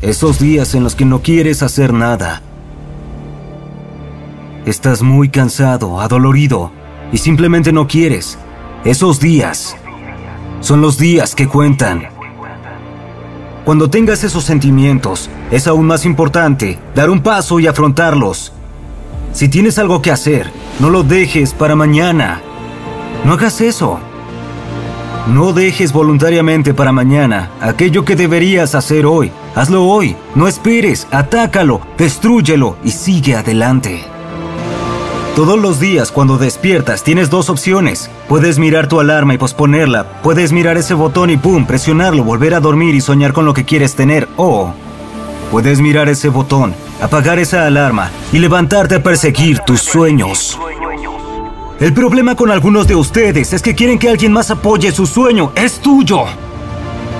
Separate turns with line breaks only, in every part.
Esos días en los que no quieres hacer nada. Estás muy cansado, adolorido y simplemente no quieres. Esos días son los días que cuentan. Cuando tengas esos sentimientos, es aún más importante dar un paso y afrontarlos. Si tienes algo que hacer, no lo dejes para mañana. No hagas eso. No dejes voluntariamente para mañana aquello que deberías hacer hoy. Hazlo hoy. No esperes. Atácalo, destrúyelo y sigue adelante. Todos los días cuando despiertas tienes dos opciones. Puedes mirar tu alarma y posponerla. Puedes mirar ese botón y ¡pum! presionarlo, volver a dormir y soñar con lo que quieres tener. O puedes mirar ese botón, apagar esa alarma y levantarte a perseguir tus sueños. El problema con algunos de ustedes es que quieren que alguien más apoye su sueño. Es tuyo.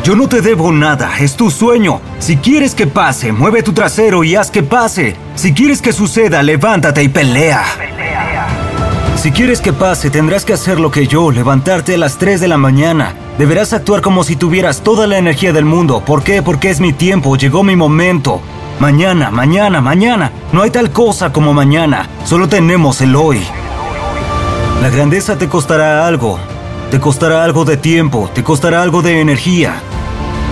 Yo no te debo nada, es tu sueño. Si quieres que pase, mueve tu trasero y haz que pase. Si quieres que suceda, levántate y pelea. Si quieres que pase, tendrás que hacer lo que yo, levantarte a las 3 de la mañana. Deberás actuar como si tuvieras toda la energía del mundo. ¿Por qué? Porque es mi tiempo, llegó mi momento. Mañana, mañana, mañana. No hay tal cosa como mañana, solo tenemos el hoy. La grandeza te costará algo. Te costará algo de tiempo, te costará algo de energía.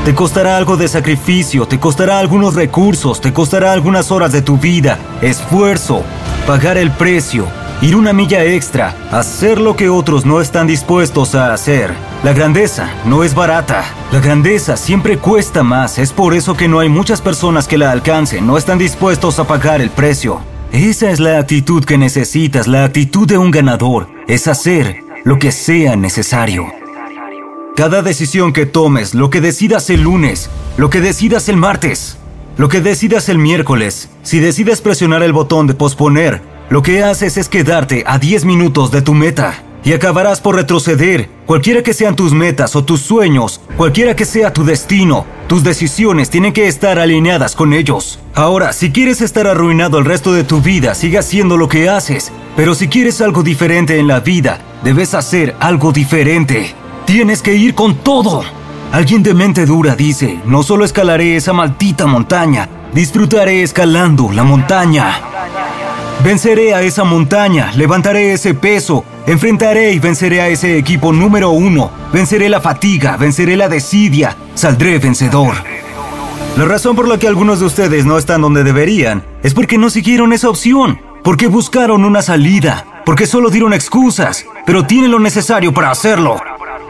Te costará algo de sacrificio, te costará algunos recursos, te costará algunas horas de tu vida, esfuerzo, pagar el precio, ir una milla extra, hacer lo que otros no están dispuestos a hacer. La grandeza no es barata. La grandeza siempre cuesta más. Es por eso que no hay muchas personas que la alcancen. No están dispuestos a pagar el precio. Esa es la actitud que necesitas, la actitud de un ganador. Es hacer lo que sea necesario. Cada decisión que tomes, lo que decidas el lunes, lo que decidas el martes, lo que decidas el miércoles, si decides presionar el botón de posponer, lo que haces es quedarte a 10 minutos de tu meta y acabarás por retroceder. Cualquiera que sean tus metas o tus sueños, cualquiera que sea tu destino, tus decisiones tienen que estar alineadas con ellos. Ahora, si quieres estar arruinado el resto de tu vida, sigue haciendo lo que haces. Pero si quieres algo diferente en la vida, debes hacer algo diferente. Tienes que ir con todo. Alguien de mente dura dice, no solo escalaré esa maldita montaña, disfrutaré escalando la montaña. Venceré a esa montaña, levantaré ese peso, enfrentaré y venceré a ese equipo número uno, venceré la fatiga, venceré la desidia, saldré vencedor. La razón por la que algunos de ustedes no están donde deberían es porque no siguieron esa opción, porque buscaron una salida, porque solo dieron excusas, pero tienen lo necesario para hacerlo.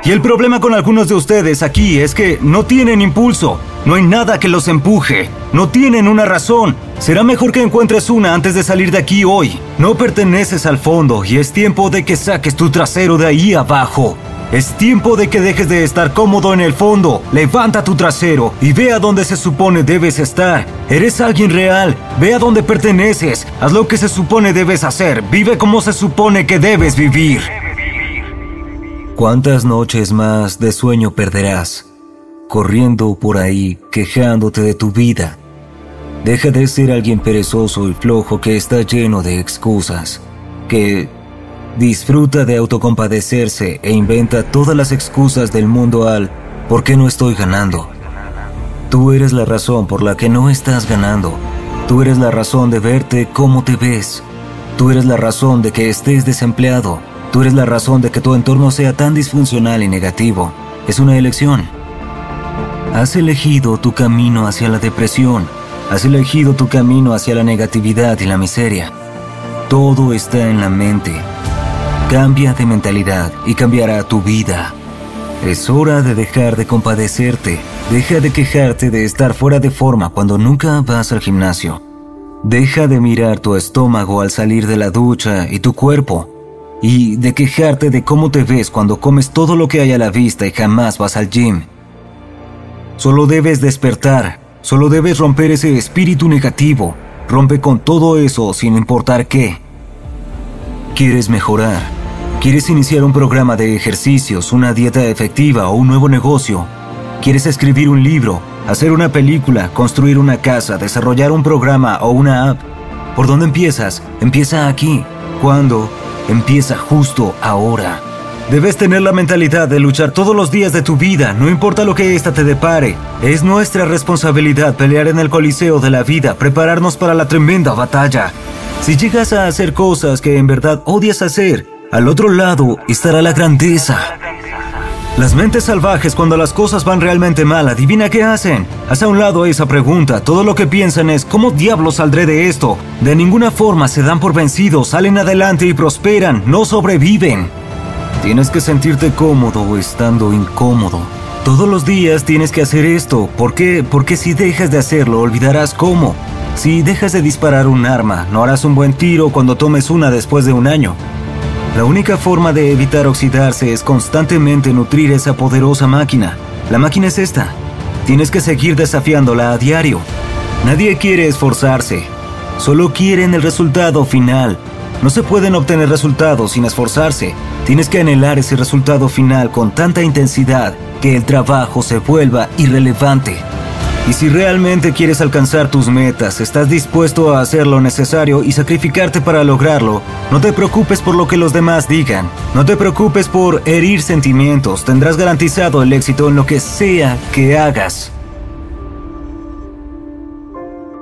Y el problema con algunos de ustedes aquí es que no tienen impulso, no hay nada que los empuje, no tienen una razón. Será mejor que encuentres una antes de salir de aquí hoy. No perteneces al fondo y es tiempo de que saques tu trasero de ahí abajo. Es tiempo de que dejes de estar cómodo en el fondo. Levanta tu trasero y ve a donde se supone debes estar. Eres alguien real. Ve a donde perteneces. Haz lo que se supone debes hacer. Vive como se supone que debes vivir. ¿Cuántas noches más de sueño perderás? Corriendo por ahí, quejándote de tu vida. Deja de ser alguien perezoso y flojo que está lleno de excusas, que disfruta de autocompadecerse e inventa todas las excusas del mundo al ¿por qué no estoy ganando? Tú eres la razón por la que no estás ganando. Tú eres la razón de verte como te ves. Tú eres la razón de que estés desempleado. Tú eres la razón de que tu entorno sea tan disfuncional y negativo. Es una elección. Has elegido tu camino hacia la depresión, has elegido tu camino hacia la negatividad y la miseria. Todo está en la mente. Cambia de mentalidad y cambiará tu vida. Es hora de dejar de compadecerte. Deja de quejarte de estar fuera de forma cuando nunca vas al gimnasio. Deja de mirar tu estómago al salir de la ducha y tu cuerpo. Y de quejarte de cómo te ves cuando comes todo lo que hay a la vista y jamás vas al gym. Solo debes despertar. Solo debes romper ese espíritu negativo. Rompe con todo eso sin importar qué. ¿Quieres mejorar? ¿Quieres iniciar un programa de ejercicios, una dieta efectiva o un nuevo negocio? ¿Quieres escribir un libro, hacer una película, construir una casa, desarrollar un programa o una app? ¿Por dónde empiezas? Empieza aquí. ¿Cuándo? Empieza justo ahora. Debes tener la mentalidad de luchar todos los días de tu vida, no importa lo que ésta te depare. Es nuestra responsabilidad pelear en el coliseo de la vida, prepararnos para la tremenda batalla. Si llegas a hacer cosas que en verdad odias hacer, al otro lado estará la grandeza. Las mentes salvajes cuando las cosas van realmente mal, adivina qué hacen. Haz a un lado esa pregunta, todo lo que piensan es ¿cómo diablos saldré de esto? De ninguna forma se dan por vencidos, salen adelante y prosperan, no sobreviven. Tienes que sentirte cómodo estando incómodo. Todos los días tienes que hacer esto. ¿Por qué? Porque si dejas de hacerlo, olvidarás cómo. Si dejas de disparar un arma, no harás un buen tiro cuando tomes una después de un año. La única forma de evitar oxidarse es constantemente nutrir esa poderosa máquina. La máquina es esta. Tienes que seguir desafiándola a diario. Nadie quiere esforzarse. Solo quieren el resultado final. No se pueden obtener resultados sin esforzarse. Tienes que anhelar ese resultado final con tanta intensidad que el trabajo se vuelva irrelevante. Y si realmente quieres alcanzar tus metas, estás dispuesto a hacer lo necesario y sacrificarte para lograrlo, no te preocupes por lo que los demás digan. No te preocupes por herir sentimientos. Tendrás garantizado el éxito en lo que sea que hagas.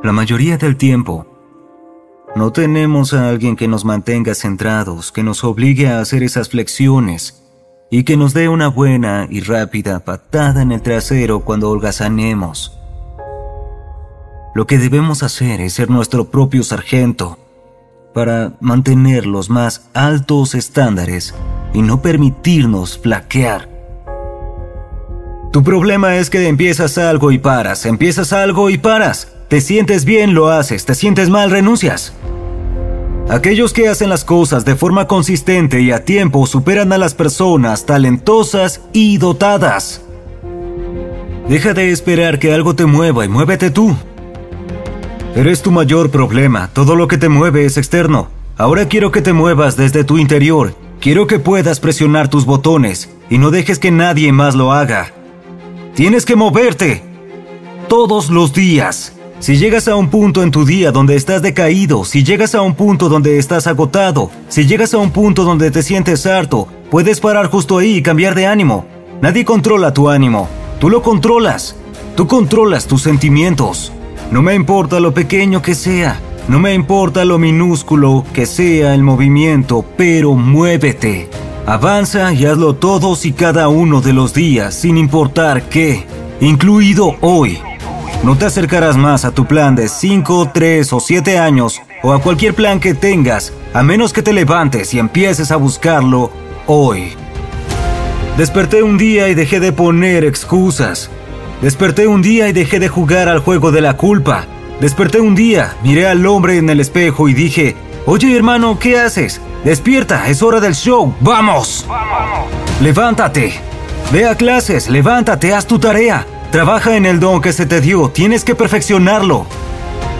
La mayoría del tiempo, no tenemos a alguien que nos mantenga centrados, que nos obligue a hacer esas flexiones y que nos dé una buena y rápida patada en el trasero cuando holgazanemos. Lo que debemos hacer es ser nuestro propio sargento para mantener los más altos estándares y no permitirnos flaquear. Tu problema es que empiezas algo y paras, empiezas algo y paras. Te sientes bien, lo haces, te sientes mal, renuncias. Aquellos que hacen las cosas de forma consistente y a tiempo superan a las personas talentosas y dotadas. Deja de esperar que algo te mueva y muévete tú. Eres tu mayor problema, todo lo que te mueve es externo. Ahora quiero que te muevas desde tu interior, quiero que puedas presionar tus botones y no dejes que nadie más lo haga. Tienes que moverte todos los días. Si llegas a un punto en tu día donde estás decaído, si llegas a un punto donde estás agotado, si llegas a un punto donde te sientes harto, puedes parar justo ahí y cambiar de ánimo. Nadie controla tu ánimo, tú lo controlas. Tú controlas tus sentimientos. No me importa lo pequeño que sea, no me importa lo minúsculo que sea el movimiento, pero muévete. Avanza y hazlo todos y cada uno de los días, sin importar qué, incluido hoy. No te acercarás más a tu plan de 5, 3 o 7 años o a cualquier plan que tengas, a menos que te levantes y empieces a buscarlo hoy. Desperté un día y dejé de poner excusas. Desperté un día y dejé de jugar al juego de la culpa. Desperté un día, miré al hombre en el espejo y dije, Oye hermano, ¿qué haces? Despierta, es hora del show, ¡vamos! Levántate. Ve a clases, levántate, haz tu tarea. Trabaja en el don que se te dio, tienes que perfeccionarlo.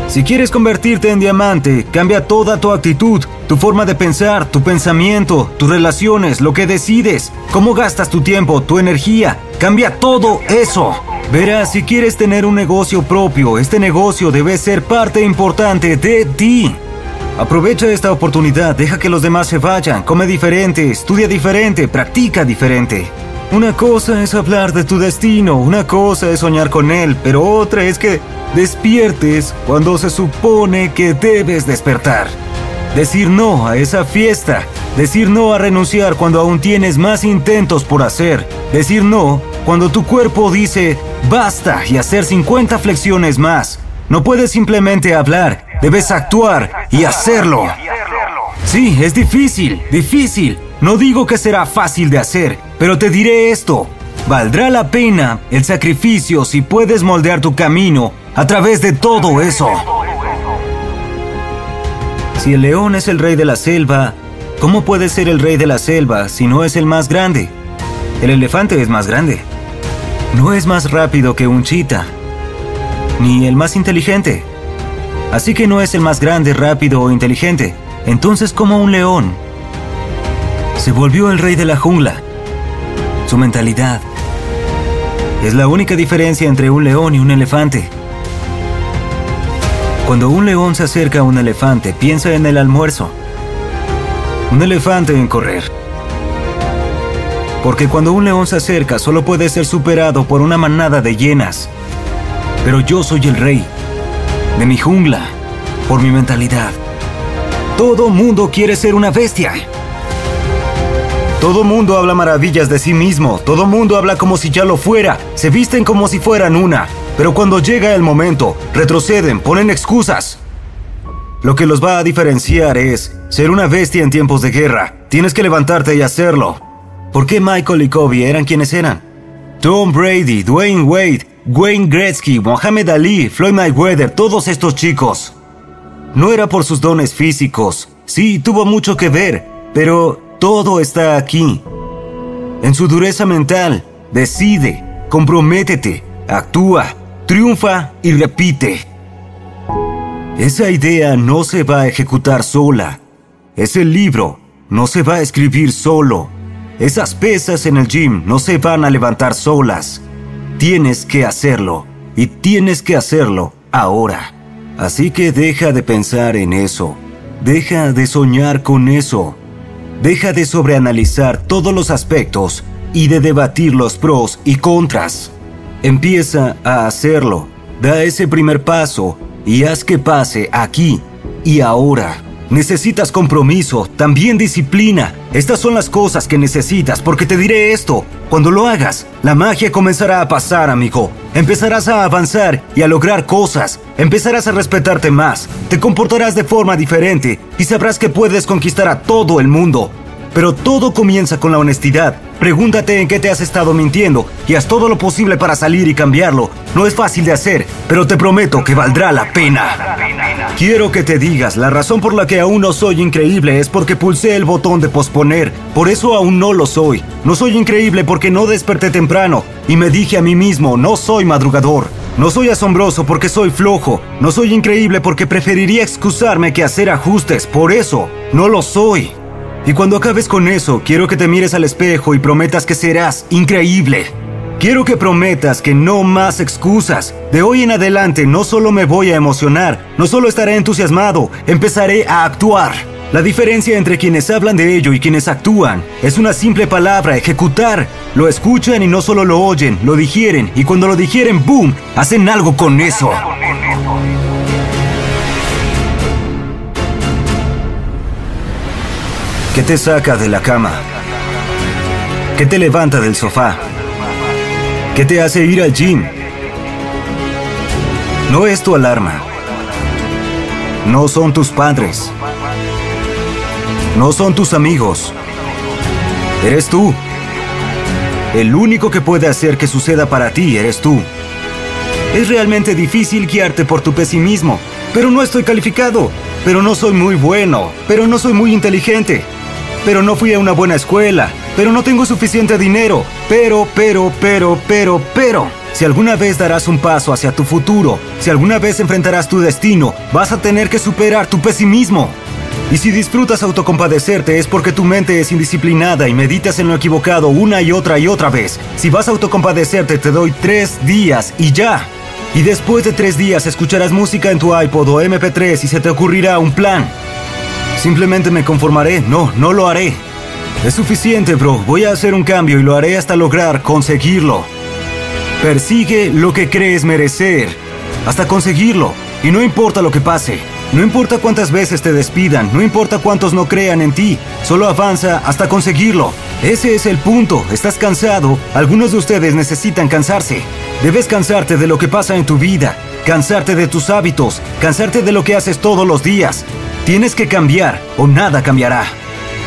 Si quieres convertirte en diamante, cambia toda tu actitud, tu forma de pensar, tu pensamiento, tus relaciones, lo que decides, cómo gastas tu tiempo, tu energía. Cambia todo eso. Verás, si quieres tener un negocio propio, este negocio debe ser parte importante de ti. Aprovecha esta oportunidad, deja que los demás se vayan, come diferente, estudia diferente, practica diferente. Una cosa es hablar de tu destino, una cosa es soñar con él, pero otra es que despiertes cuando se supone que debes despertar. Decir no a esa fiesta, decir no a renunciar cuando aún tienes más intentos por hacer, decir no Cuando tu cuerpo dice basta y hacer 50 flexiones más, no puedes simplemente hablar, debes actuar y hacerlo. Sí, es difícil, difícil. No digo que será fácil de hacer, pero te diré esto. Valdrá la pena el sacrificio si puedes moldear tu camino a través de todo eso. Si el león es el rey de la selva, ¿cómo puede ser el rey de la selva si no es el más grande? El elefante es más grande. No es más rápido que un chita, ni el más inteligente. Así que no es el más grande, rápido o inteligente. Entonces, como un león, se volvió el rey de la jungla. Su mentalidad es la única diferencia entre un león y un elefante. Cuando un león se acerca a un elefante, piensa en el almuerzo. Un elefante en correr. Porque cuando un león se acerca, solo puede ser superado por una manada de hienas. Pero yo soy el rey de mi jungla, por mi mentalidad. Todo mundo quiere ser una bestia. Todo mundo habla maravillas de sí mismo, todo mundo habla como si ya lo fuera, se visten como si fueran una, pero cuando llega el momento, retroceden, ponen excusas. Lo que los va a diferenciar es ser una bestia en tiempos de guerra. Tienes que levantarte y hacerlo. ¿Por qué Michael y Kobe eran quienes eran? Tom Brady, Dwayne Wade, Wayne Gretzky, Mohamed Ali, Floyd Mayweather, todos estos chicos. No era por sus dones físicos. Sí, tuvo mucho que ver, pero todo está aquí. En su dureza mental, decide, comprométete, actúa, triunfa y repite. Esa idea no se va a ejecutar sola. Ese libro no se va a escribir solo. Esas pesas en el gym no se van a levantar solas. Tienes que hacerlo y tienes que hacerlo ahora. Así que deja de pensar en eso. Deja de soñar con eso. Deja de sobreanalizar todos los aspectos y de debatir los pros y contras. Empieza a hacerlo. Da ese primer paso y haz que pase aquí y ahora. Necesitas compromiso, también disciplina. Estas son las cosas que necesitas porque te diré esto. Cuando lo hagas, la magia comenzará a pasar, amigo. Empezarás a avanzar y a lograr cosas. Empezarás a respetarte más. Te comportarás de forma diferente y sabrás que puedes conquistar a todo el mundo. Pero todo comienza con la honestidad. Pregúntate en qué te has estado mintiendo y haz todo lo posible para salir y cambiarlo. No es fácil de hacer, pero te prometo que valdrá la pena. Quiero que te digas, la razón por la que aún no soy increíble es porque pulsé el botón de posponer. Por eso aún no lo soy. No soy increíble porque no desperté temprano y me dije a mí mismo, no soy madrugador. No soy asombroso porque soy flojo. No soy increíble porque preferiría excusarme que hacer ajustes. Por eso, no lo soy. Y cuando acabes con eso, quiero que te mires al espejo y prometas que serás increíble. Quiero que prometas que no más excusas. De hoy en adelante no solo me voy a emocionar, no solo estaré entusiasmado, empezaré a actuar. La diferencia entre quienes hablan de ello y quienes actúan es una simple palabra, ejecutar. Lo escuchan y no solo lo oyen, lo digieren y cuando lo digieren, ¡boom!, hacen algo con eso. ¿Qué te saca de la cama? ¿Qué te levanta del sofá? ¿Qué te hace ir al gym? No es tu alarma. No son tus padres. No son tus amigos. Eres tú. El único que puede hacer que suceda para ti eres tú. Es realmente difícil guiarte por tu pesimismo, pero no estoy calificado, pero no soy muy bueno, pero no soy muy inteligente, pero no fui a una buena escuela, pero no tengo suficiente dinero, pero, pero, pero, pero, pero. Si alguna vez darás un paso hacia tu futuro, si alguna vez enfrentarás tu destino, vas a tener que superar tu pesimismo. Y si disfrutas autocompadecerte es porque tu mente es indisciplinada y meditas en lo equivocado una y otra y otra vez. Si vas a autocompadecerte te doy tres días y ya. Y después de tres días escucharás música en tu iPod o MP3 y se te ocurrirá un plan. Simplemente me conformaré. No, no lo haré. Es suficiente, bro. Voy a hacer un cambio y lo haré hasta lograr conseguirlo. Persigue lo que crees merecer. Hasta conseguirlo. Y no importa lo que pase. No importa cuántas veces te despidan, no importa cuántos no crean en ti, solo avanza hasta conseguirlo. Ese es el punto, estás cansado, algunos de ustedes necesitan cansarse. Debes cansarte de lo que pasa en tu vida, cansarte de tus hábitos, cansarte de lo que haces todos los días. Tienes que cambiar o nada cambiará.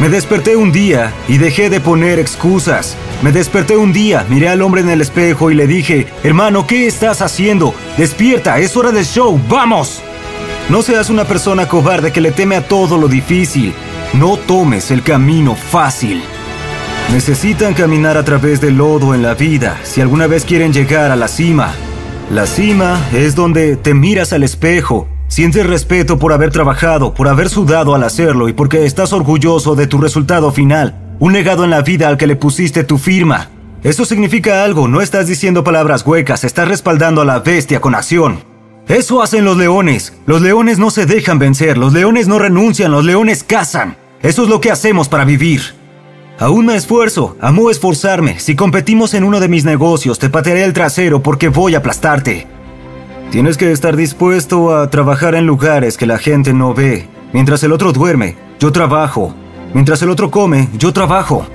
Me desperté un día y dejé de poner excusas. Me desperté un día, miré al hombre en el espejo y le dije, hermano, ¿qué estás haciendo? Despierta, es hora del show, vamos. No seas una persona cobarde que le teme a todo lo difícil. No tomes el camino fácil. Necesitan caminar a través del lodo en la vida si alguna vez quieren llegar a la cima. La cima es donde te miras al espejo, sientes respeto por haber trabajado, por haber sudado al hacerlo y porque estás orgulloso de tu resultado final, un legado en la vida al que le pusiste tu firma. Eso significa algo, no estás diciendo palabras huecas, estás respaldando a la bestia con acción. Eso hacen los leones. Los leones no se dejan vencer, los leones no renuncian, los leones cazan. Eso es lo que hacemos para vivir. Aún me esfuerzo, amo esforzarme. Si competimos en uno de mis negocios, te patearé el trasero porque voy a aplastarte. Tienes que estar dispuesto a trabajar en lugares que la gente no ve. Mientras el otro duerme, yo trabajo. Mientras el otro come, yo trabajo.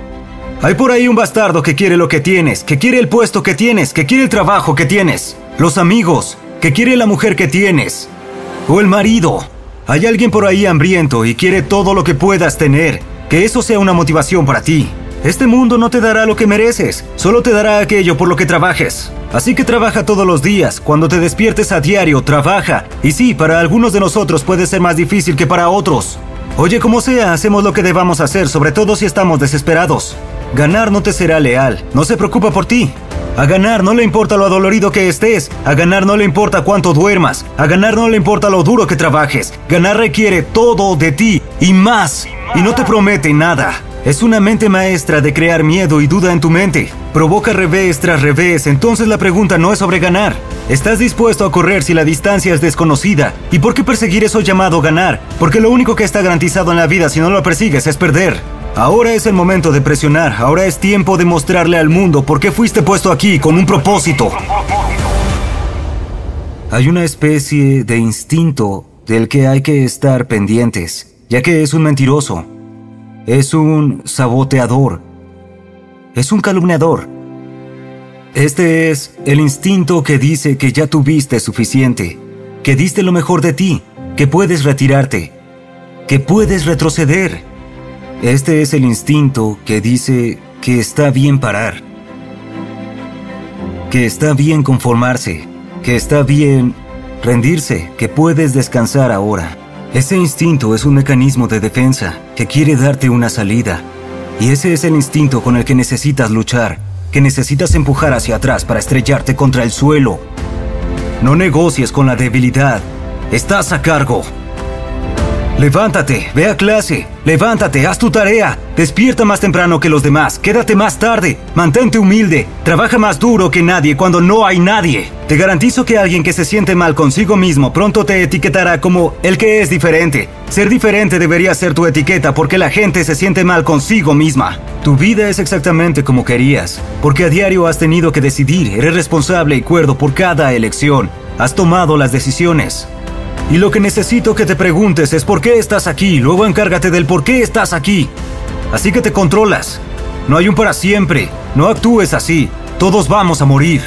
Hay por ahí un bastardo que quiere lo que tienes, que quiere el puesto que tienes, que quiere el trabajo que tienes, los amigos, que quiere la mujer que tienes, o el marido. Hay alguien por ahí hambriento y quiere todo lo que puedas tener, que eso sea una motivación para ti. Este mundo no te dará lo que mereces, solo te dará aquello por lo que trabajes. Así que trabaja todos los días, cuando te despiertes a diario, trabaja. Y sí, para algunos de nosotros puede ser más difícil que para otros. Oye, como sea, hacemos lo que debamos hacer, sobre todo si estamos desesperados. Ganar no te será leal, no se preocupa por ti. A ganar no le importa lo adolorido que estés, a ganar no le importa cuánto duermas, a ganar no le importa lo duro que trabajes. Ganar requiere todo de ti y más, y no te promete nada. Es una mente maestra de crear miedo y duda en tu mente. Provoca revés tras revés, entonces la pregunta no es sobre ganar. ¿Estás dispuesto a correr si la distancia es desconocida? ¿Y por qué perseguir eso llamado ganar? Porque lo único que está garantizado en la vida si no lo persigues es perder. Ahora es el momento de presionar, ahora es tiempo de mostrarle al mundo por qué fuiste puesto aquí con un propósito. Hay una especie de instinto del que hay que estar pendientes, ya que es un mentiroso, es un saboteador, es un calumniador. Este es el instinto que dice que ya tuviste suficiente, que diste lo mejor de ti, que puedes retirarte, que puedes retroceder este es el instinto que dice que está bien parar, que está bien conformarse, que está bien rendirse, que puedes descansar ahora. Ese instinto es un mecanismo de defensa que quiere darte una salida. Y ese es el instinto con el que necesitas luchar, que necesitas empujar hacia atrás para estrellarte contra el suelo. No negocies con la debilidad. Estás a cargo. Levántate, ve a clase, levántate, haz tu tarea, despierta más temprano que los demás, quédate más tarde, mantente humilde, trabaja más duro que nadie cuando no hay nadie. Te garantizo que alguien que se siente mal consigo mismo pronto te etiquetará como el que es diferente. Ser diferente debería ser tu etiqueta porque la gente se siente mal consigo misma. Tu vida es exactamente como querías, porque a diario has tenido que decidir, eres responsable y cuerdo por cada elección, has tomado las decisiones. Y lo que necesito que te preguntes es por qué estás aquí, luego encárgate del por qué estás aquí. Así que te controlas. No hay un para siempre, no actúes así, todos vamos a morir.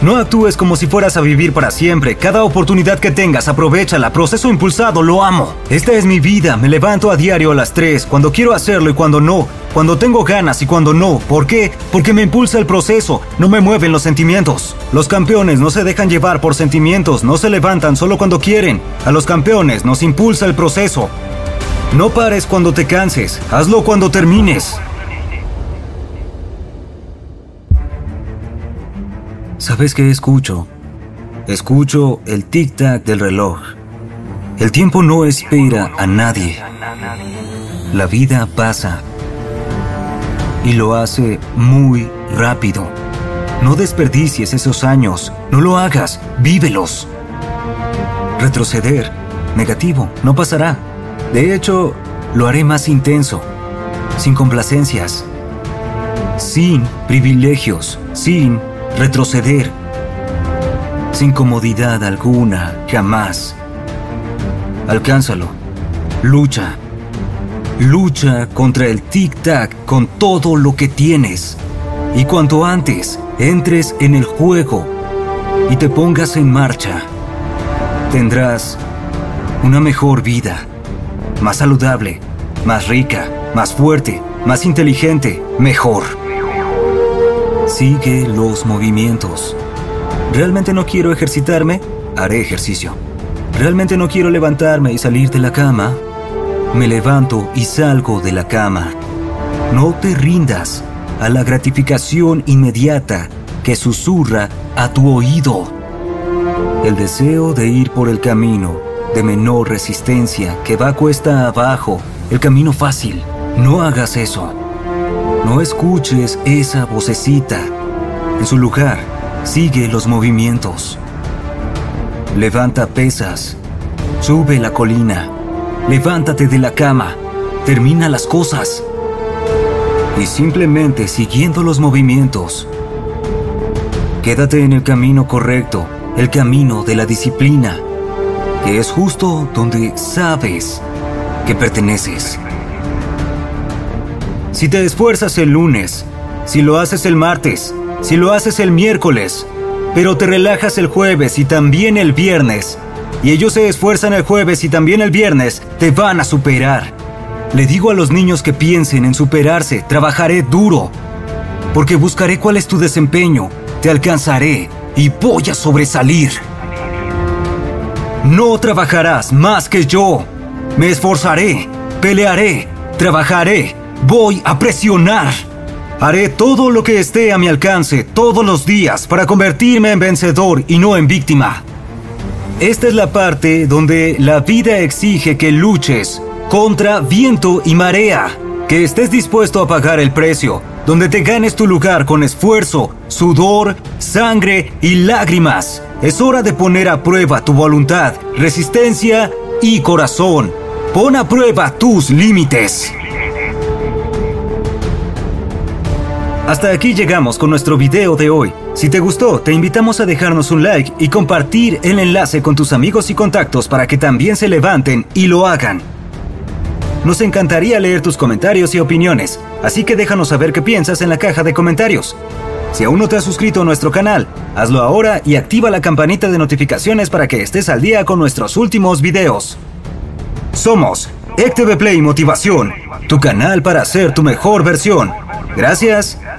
No actúes como si fueras a vivir para siempre. Cada oportunidad que tengas, aprovechala. Proceso impulsado, lo amo. Esta es mi vida. Me levanto a diario a las 3, cuando quiero hacerlo y cuando no. Cuando tengo ganas y cuando no. ¿Por qué? Porque me impulsa el proceso. No me mueven los sentimientos. Los campeones no se dejan llevar por sentimientos. No se levantan solo cuando quieren. A los campeones nos impulsa el proceso. No pares cuando te canses. Hazlo cuando termines. ¿Sabes qué escucho? Escucho el tic-tac del reloj. El tiempo no espera a nadie. La vida pasa. Y lo hace muy rápido. No desperdicies esos años. No lo hagas. Vívelos. Retroceder. Negativo. No pasará. De hecho, lo haré más intenso. Sin complacencias. Sin privilegios. Sin retroceder, sin comodidad alguna, jamás. alcánzalo. Lucha. Lucha contra el tic-tac con todo lo que tienes. Y cuanto antes entres en el juego y te pongas en marcha, tendrás una mejor vida, más saludable, más rica, más fuerte, más inteligente, mejor. Sigue los movimientos. ¿Realmente no quiero ejercitarme? Haré ejercicio. ¿Realmente no quiero levantarme y salir de la cama? Me levanto y salgo de la cama. No te rindas a la gratificación inmediata que susurra a tu oído. El deseo de ir por el camino de menor resistencia que va cuesta abajo, el camino fácil. No hagas eso. No escuches esa vocecita. En su lugar, sigue los movimientos. Levanta pesas. Sube la colina. Levántate de la cama. Termina las cosas. Y simplemente siguiendo los movimientos. Quédate en el camino correcto, el camino de la disciplina, que es justo donde sabes que perteneces. Si te esfuerzas el lunes, si lo haces el martes, si lo haces el miércoles, pero te relajas el jueves y también el viernes, y ellos se esfuerzan el jueves y también el viernes, te van a superar. Le digo a los niños que piensen en superarse, trabajaré duro, porque buscaré cuál es tu desempeño, te alcanzaré y voy a sobresalir. No trabajarás más que yo. Me esforzaré, pelearé, trabajaré Voy a presionar. Haré todo lo que esté a mi alcance todos los días para convertirme en vencedor y no en víctima. Esta es la parte donde la vida exige que luches contra viento y marea, que estés dispuesto a pagar el precio, donde te ganes tu lugar con esfuerzo, sudor, sangre y lágrimas. Es hora de poner a prueba tu voluntad, resistencia y corazón. Pon a prueba tus límites. Hasta aquí llegamos con nuestro video de hoy. Si te gustó, te invitamos a dejarnos un like y compartir el enlace con tus amigos y contactos para que también se levanten y lo hagan. Nos encantaría leer tus comentarios y opiniones, así que déjanos saber qué piensas en la caja de comentarios. Si aún no te has suscrito a nuestro canal, hazlo ahora y activa la campanita de notificaciones para que estés al día con nuestros últimos videos. Somos ECTV Play Motivación, tu canal para ser tu mejor versión. Gracias